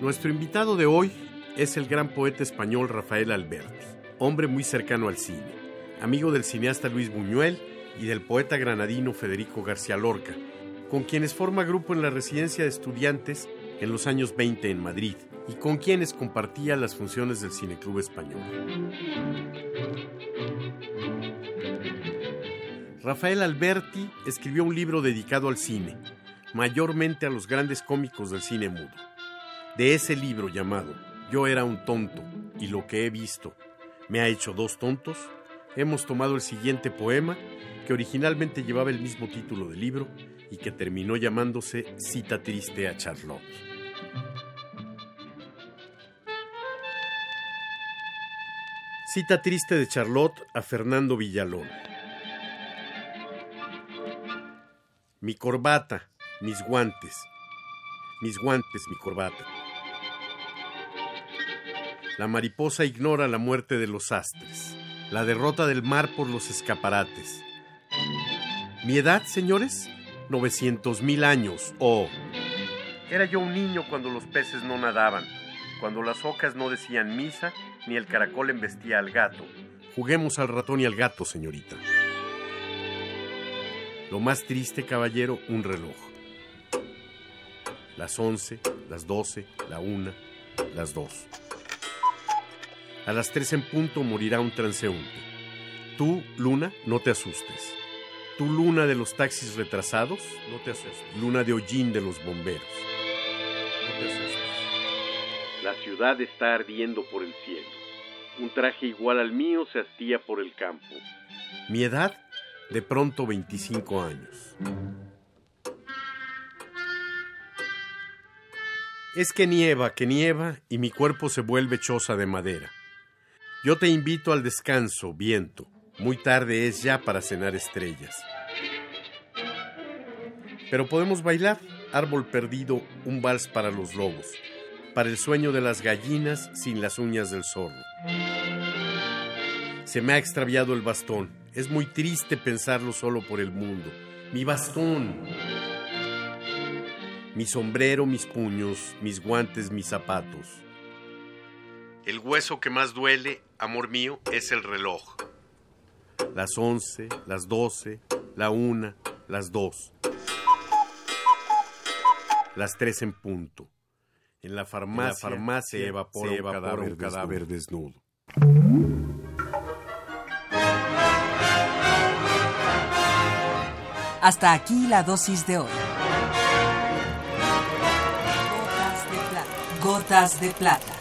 Nuestro invitado de hoy es el gran poeta español Rafael Alberti, hombre muy cercano al cine, amigo del cineasta Luis Buñuel y del poeta granadino Federico García Lorca, con quienes forma grupo en la residencia de estudiantes en los años 20 en Madrid y con quienes compartía las funciones del Cineclub Español. Rafael Alberti escribió un libro dedicado al cine, mayormente a los grandes cómicos del cine mudo. De ese libro llamado Yo era un tonto y lo que he visto me ha hecho dos tontos, hemos tomado el siguiente poema que originalmente llevaba el mismo título del libro y que terminó llamándose Cita triste a Charlotte. Cita triste de Charlotte a Fernando Villalón. Mi corbata, mis guantes, mis guantes, mi corbata. La mariposa ignora la muerte de los astres, la derrota del mar por los escaparates. ¿Mi edad, señores? 900 mil años, oh. Era yo un niño cuando los peces no nadaban, cuando las ocas no decían misa, ni el caracol embestía al gato. Juguemos al ratón y al gato, señorita. Lo más triste, caballero, un reloj. Las once, las doce, la una, las dos. A las tres en punto morirá un transeúnte. Tú, Luna, no te asustes. Tú, Luna de los taxis retrasados, no te asustes. Luna de hollín de los bomberos. No te asustes. La ciudad está ardiendo por el cielo. Un traje igual al mío se hastía por el campo. Mi edad, de pronto 25 años. Es que nieva, que nieva, y mi cuerpo se vuelve choza de madera. Yo te invito al descanso, viento. Muy tarde es ya para cenar estrellas. Pero podemos bailar, árbol perdido, un vals para los lobos, para el sueño de las gallinas sin las uñas del zorro. Se me ha extraviado el bastón. Es muy triste pensarlo solo por el mundo. Mi bastón. Mi sombrero, mis puños, mis guantes, mis zapatos. El hueso que más duele, amor mío, es el reloj. Las once, las doce, la una, las dos. Las tres en punto. En la farmacia, En la farmacia se evapora, se un evapora cadáver, un cadáver desnudo. Hasta aquí la dosis de hoy. Gotas de plata. Gotas de plata.